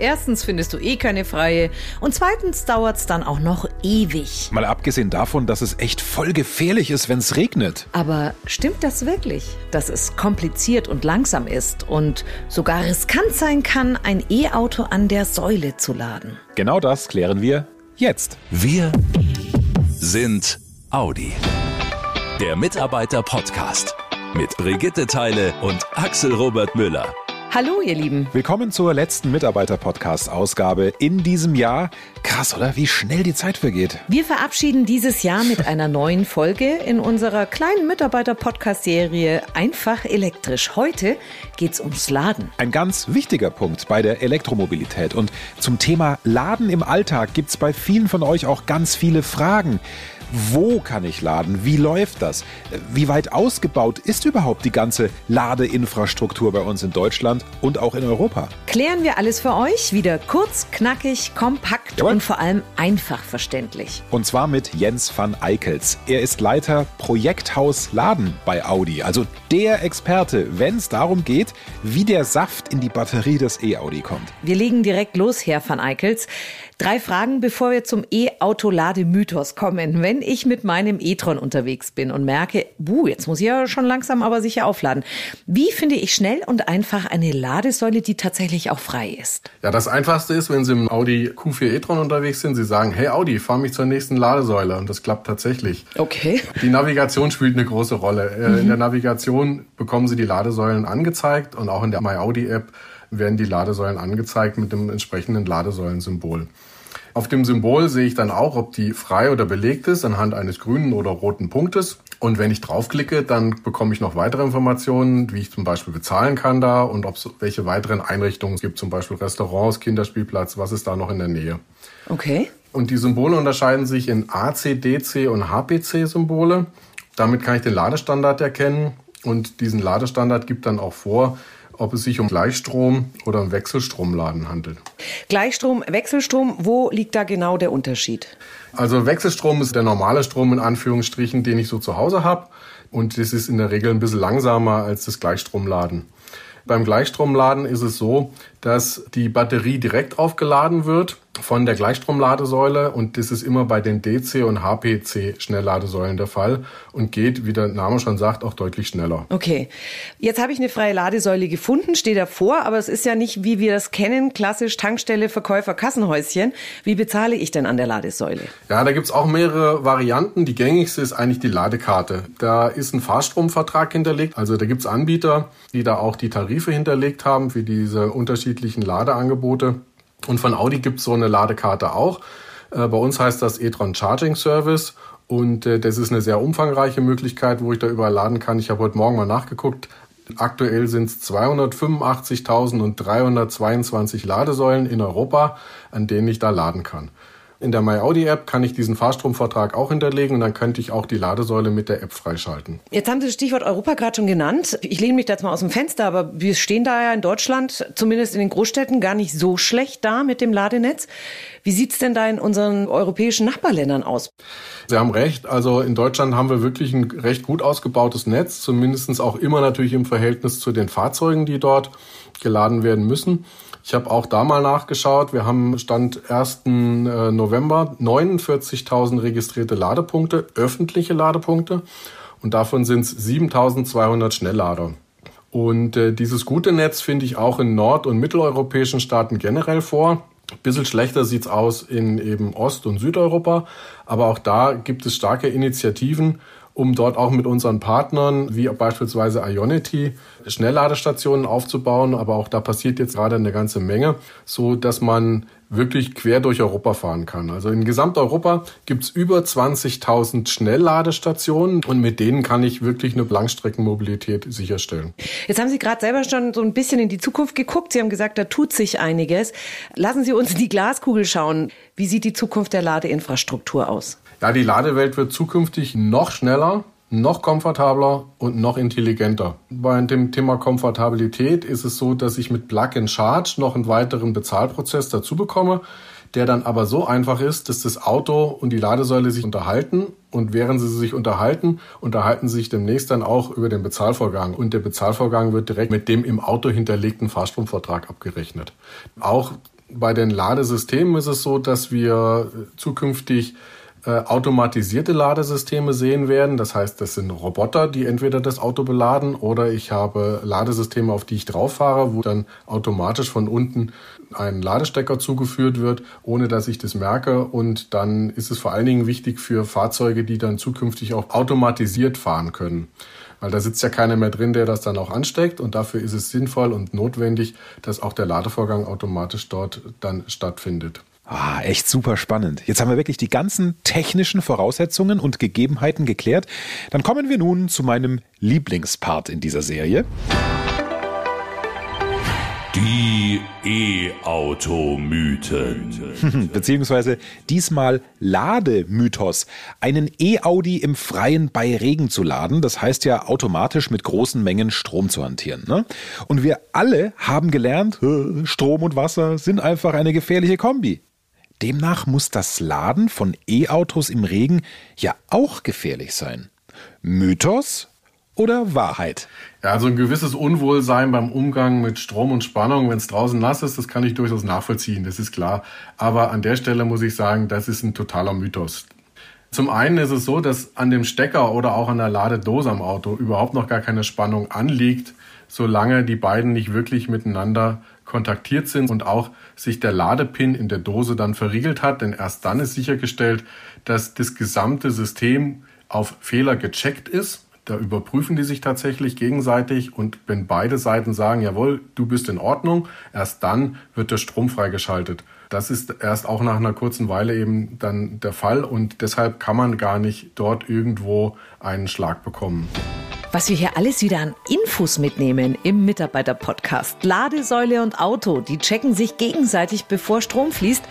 Erstens findest du eh keine freie und zweitens dauert's dann auch noch ewig. Mal abgesehen davon, dass es echt voll gefährlich ist, wenn es regnet. Aber stimmt das wirklich, dass es kompliziert und langsam ist und sogar riskant sein kann, ein E-Auto an der Säule zu laden? Genau das klären wir jetzt. Wir sind Audi. Der Mitarbeiter-Podcast mit Brigitte Teile und Axel Robert Müller. Hallo, ihr Lieben. Willkommen zur letzten Mitarbeiter-Podcast-Ausgabe in diesem Jahr. Krass, oder? Wie schnell die Zeit vergeht. Wir verabschieden dieses Jahr mit einer neuen Folge in unserer kleinen Mitarbeiter-Podcast-Serie Einfach elektrisch. Heute geht's ums Laden. Ein ganz wichtiger Punkt bei der Elektromobilität. Und zum Thema Laden im Alltag gibt's bei vielen von euch auch ganz viele Fragen. Wo kann ich laden? Wie läuft das? Wie weit ausgebaut ist überhaupt die ganze Ladeinfrastruktur bei uns in Deutschland und auch in Europa? Klären wir alles für euch wieder kurz, knackig, kompakt Jawohl. und vor allem einfach verständlich. Und zwar mit Jens van Eickels. Er ist Leiter Projekthaus Laden bei Audi. Also der Experte, wenn es darum geht, wie der Saft in die Batterie des E-Audi kommt. Wir legen direkt los, Herr van Eickels. Drei Fragen, bevor wir zum E-Auto-Lademythos kommen. Wenn ich mit meinem e-tron unterwegs bin und merke, buh, jetzt muss ich ja schon langsam aber sicher aufladen. Wie finde ich schnell und einfach eine Ladesäule, die tatsächlich auch frei ist? Ja, das Einfachste ist, wenn Sie im Audi Q4 e-tron unterwegs sind, Sie sagen, hey Audi, fahr mich zur nächsten Ladesäule. Und das klappt tatsächlich. Okay. Die Navigation spielt eine große Rolle. Äh, In der Navigation bekommen Sie die Ladesäulen angezeigt und auch in der MyAudi-App werden die Ladesäulen angezeigt mit dem entsprechenden Ladesäulensymbol. Auf dem Symbol sehe ich dann auch, ob die frei oder belegt ist, anhand eines grünen oder roten Punktes. Und wenn ich draufklicke, dann bekomme ich noch weitere Informationen, wie ich zum Beispiel bezahlen kann da und ob es welche weiteren Einrichtungen es gibt, zum Beispiel Restaurants, Kinderspielplatz, was ist da noch in der Nähe. Okay. Und die Symbole unterscheiden sich in AC, DC und HPC-Symbole. Damit kann ich den Ladestandard erkennen und diesen Ladestandard gibt dann auch vor, ob es sich um Gleichstrom oder um Wechselstromladen handelt. Gleichstrom, Wechselstrom, wo liegt da genau der Unterschied? Also Wechselstrom ist der normale Strom in Anführungsstrichen, den ich so zu Hause habe. Und das ist in der Regel ein bisschen langsamer als das Gleichstromladen. Beim Gleichstromladen ist es so, dass die Batterie direkt aufgeladen wird von der Gleichstromladesäule und das ist immer bei den DC und HPC Schnellladesäulen der Fall und geht, wie der Name schon sagt, auch deutlich schneller. Okay. Jetzt habe ich eine freie Ladesäule gefunden, stehe davor, aber es ist ja nicht, wie wir das kennen, klassisch Tankstelle, Verkäufer, Kassenhäuschen. Wie bezahle ich denn an der Ladesäule? Ja, da gibt's auch mehrere Varianten. Die gängigste ist eigentlich die Ladekarte. Da ist ein Fahrstromvertrag hinterlegt. Also da gibt's Anbieter, die da auch die Tarife hinterlegt haben für diese unterschiedlichen Ladeangebote. Und von Audi gibt's so eine Ladekarte auch. Äh, bei uns heißt das e-tron Charging Service. Und äh, das ist eine sehr umfangreiche Möglichkeit, wo ich da überall laden kann. Ich habe heute Morgen mal nachgeguckt. Aktuell sind es 285.322 Ladesäulen in Europa, an denen ich da laden kann. In der MyAudi-App kann ich diesen Fahrstromvertrag auch hinterlegen und dann könnte ich auch die Ladesäule mit der App freischalten. Jetzt haben Sie das Stichwort Europa gerade schon genannt. Ich lehne mich da jetzt mal aus dem Fenster, aber wir stehen da ja in Deutschland, zumindest in den Großstädten, gar nicht so schlecht da mit dem Ladenetz. Wie sieht's denn da in unseren europäischen Nachbarländern aus? Sie haben recht. Also in Deutschland haben wir wirklich ein recht gut ausgebautes Netz, zumindest auch immer natürlich im Verhältnis zu den Fahrzeugen, die dort geladen werden müssen. Ich habe auch da mal nachgeschaut. Wir haben Stand 1. November 49.000 registrierte Ladepunkte, öffentliche Ladepunkte. Und davon sind es 7.200 Schnelllader. Und äh, dieses gute Netz finde ich auch in nord- und mitteleuropäischen Staaten generell vor. Bisschen schlechter sieht's aus in eben Ost- und Südeuropa. Aber auch da gibt es starke Initiativen, um dort auch mit unseren Partnern, wie beispielsweise Ionity, Schnellladestationen aufzubauen. Aber auch da passiert jetzt gerade eine ganze Menge, so dass man wirklich quer durch Europa fahren kann. Also in Gesamteuropa gibt's über 20.000 Schnellladestationen und mit denen kann ich wirklich eine Langstreckenmobilität sicherstellen. Jetzt haben Sie gerade selber schon so ein bisschen in die Zukunft geguckt. Sie haben gesagt, da tut sich einiges. Lassen Sie uns in die Glaskugel schauen. Wie sieht die Zukunft der Ladeinfrastruktur aus? Ja, die Ladewelt wird zukünftig noch schneller, noch komfortabler und noch intelligenter. Bei dem Thema Komfortabilität ist es so, dass ich mit Plug and Charge noch einen weiteren Bezahlprozess dazu bekomme, der dann aber so einfach ist, dass das Auto und die Ladesäule sich unterhalten und während sie sich unterhalten, unterhalten sie sich demnächst dann auch über den Bezahlvorgang und der Bezahlvorgang wird direkt mit dem im Auto hinterlegten Fahrstromvertrag abgerechnet. Auch Bei den Ladesystemen ist es so, dass wir zukünftig äh, automatisierte Ladesysteme sehen werden. Das heißt, das sind Roboter, die entweder das Auto beladen oder ich habe Ladesysteme, auf die ich drauf fahre, wo dann automatisch von unten ein Ladestecker zugeführt wird, ohne dass ich das merke. Und dann ist es vor allen Dingen wichtig für Fahrzeuge, die dann zukünftig auch automatisiert fahren können. Weil da sitzt ja keiner mehr drin, der das dann auch ansteckt. Und dafür ist es sinnvoll und notwendig, dass auch der Ladevorgang automatisch dort dann stattfindet. Ah, echt super spannend. Jetzt haben wir wirklich die ganzen technischen Voraussetzungen und Gegebenheiten geklärt. Dann kommen wir nun zu meinem Lieblingspart in dieser Serie. Die E-Auto-Mythen. Beziehungsweise diesmal Lademythos. Einen E-Audi im Freien bei Regen zu laden, das heißt ja automatisch mit großen Mengen Strom zu hantieren. Ne? Und wir alle haben gelernt, Strom und Wasser sind einfach eine gefährliche Kombi. Demnach muss das Laden von E-Autos im Regen ja auch gefährlich sein. Mythos oder Wahrheit? Ja, also ein gewisses Unwohlsein beim Umgang mit Strom und Spannung, wenn es draußen nass ist, das kann ich durchaus nachvollziehen, das ist klar. Aber an der Stelle muss ich sagen, das ist ein totaler Mythos. Zum einen ist es so, dass an dem Stecker oder auch an der Ladedose am Auto überhaupt noch gar keine Spannung anliegt, solange die beiden nicht wirklich miteinander kontaktiert sind und auch sich der Ladepin in der Dose dann verriegelt hat, denn erst dann ist sichergestellt, dass das gesamte System auf Fehler gecheckt ist. Da überprüfen die sich tatsächlich gegenseitig und wenn beide Seiten sagen, jawohl, du bist in Ordnung, erst dann wird der Strom freigeschaltet. Das ist erst auch nach einer kurzen Weile eben dann der Fall und deshalb kann man gar nicht dort irgendwo einen Schlag bekommen. Was wir hier alles wieder an Infos mitnehmen im Mitarbeiter-Podcast. Ladesäule und Auto, die checken sich gegenseitig, bevor Strom fließt.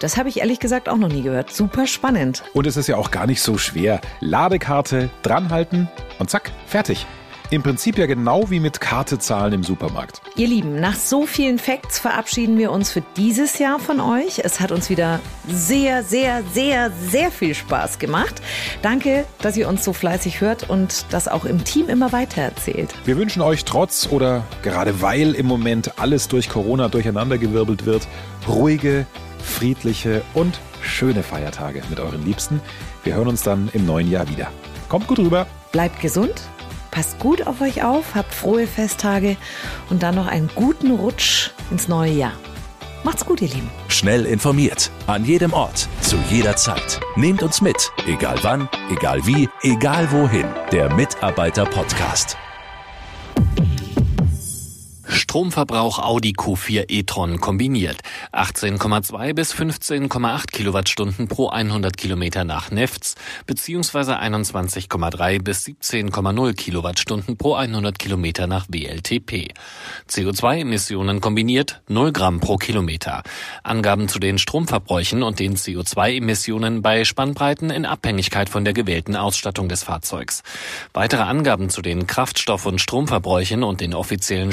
Das habe ich ehrlich gesagt auch noch nie gehört. Super spannend. Und es ist ja auch gar nicht so schwer. Ladekarte, dranhalten und zack, fertig. Im Prinzip ja genau wie mit Karte zahlen im Supermarkt. Ihr Lieben, nach so vielen Facts verabschieden wir uns für dieses Jahr von euch. Es hat uns wieder sehr, sehr, sehr, sehr viel Spaß gemacht. Danke, dass ihr uns so fleißig hört und das auch im Team immer weiter erzählt. Wir wünschen euch trotz oder gerade weil im Moment alles durch Corona durcheinandergewirbelt wird, ruhige, friedliche und schöne Feiertage mit euren Liebsten. Wir hören uns dann im neuen Jahr wieder. Kommt gut rüber. Bleibt gesund Passt gut auf euch auf, habt frohe Festtage und dann noch einen guten Rutsch ins neue Jahr. Macht's gut, ihr Lieben. Schnell informiert, an jedem Ort, zu jeder Zeit. Nehmt uns mit, egal wann, egal wie, egal wohin. Der Mitarbeiter-Podcast. Stromverbrauch Audi Q4 e-tron kombiniert. 18,2 bis 15,8 Kilowattstunden pro 100 Kilometer nach Nefts beziehungsweise 21,3 bis 17,0 Kilowattstunden pro 100 Kilometer nach WLTP. CO2-Emissionen kombiniert 0 Gramm pro Kilometer. Angaben zu den Stromverbräuchen und den CO2-Emissionen bei Spannbreiten in Abhängigkeit von der gewählten Ausstattung des Fahrzeugs. Weitere Angaben zu den Kraftstoff- und Stromverbräuchen und den offiziellen